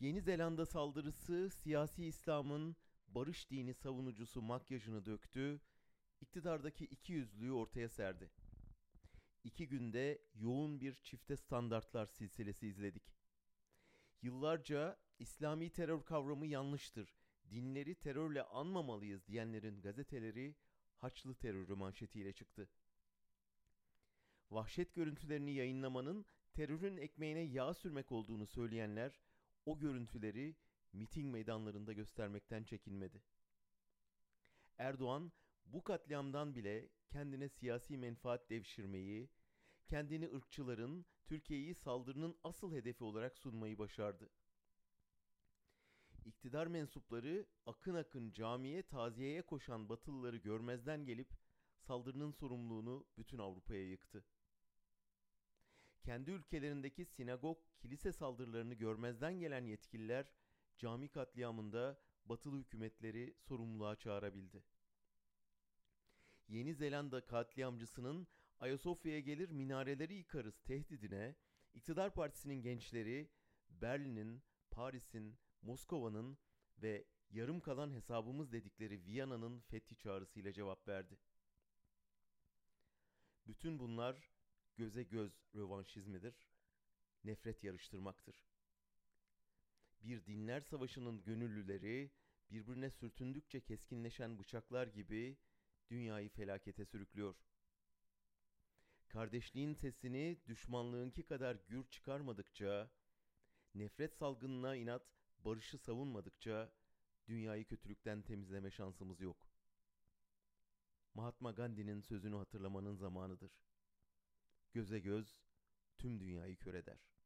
Yeni Zelanda saldırısı siyasi İslam'ın barış dini savunucusu makyajını döktü, iktidardaki ikiyüzlülüğü ortaya serdi. İki günde yoğun bir çifte standartlar silsilesi izledik. Yıllarca İslami terör kavramı yanlıştır, dinleri terörle anmamalıyız diyenlerin gazeteleri Haçlı terörü manşetiyle çıktı. Vahşet görüntülerini yayınlamanın terörün ekmeğine yağ sürmek olduğunu söyleyenler o görüntüleri miting meydanlarında göstermekten çekinmedi. Erdoğan bu katliamdan bile kendine siyasi menfaat devşirmeyi, kendini ırkçıların Türkiye'yi saldırının asıl hedefi olarak sunmayı başardı. İktidar mensupları akın akın camiye taziyeye koşan Batılıları görmezden gelip saldırının sorumluluğunu bütün Avrupa'ya yıktı. Kendi ülkelerindeki sinagog, kilise saldırılarını görmezden gelen yetkililer cami katliamında batılı hükümetleri sorumluluğa çağırabildi. Yeni Zelanda katliamcısının Ayasofya'ya gelir minareleri yıkarız tehdidine iktidar partisinin gençleri Berlin'in, Paris'in, Moskova'nın ve yarım kalan hesabımız dedikleri Viyana'nın fethi çağrısıyla cevap verdi. Bütün bunlar göze göz rövanşizmidir, nefret yarıştırmaktır. Bir dinler savaşının gönüllüleri birbirine sürtündükçe keskinleşen bıçaklar gibi dünyayı felakete sürüklüyor. Kardeşliğin sesini düşmanlığınki kadar gür çıkarmadıkça, nefret salgınına inat barışı savunmadıkça dünyayı kötülükten temizleme şansımız yok. Mahatma Gandhi'nin sözünü hatırlamanın zamanıdır. Göze göz tüm dünyayı kör eder.''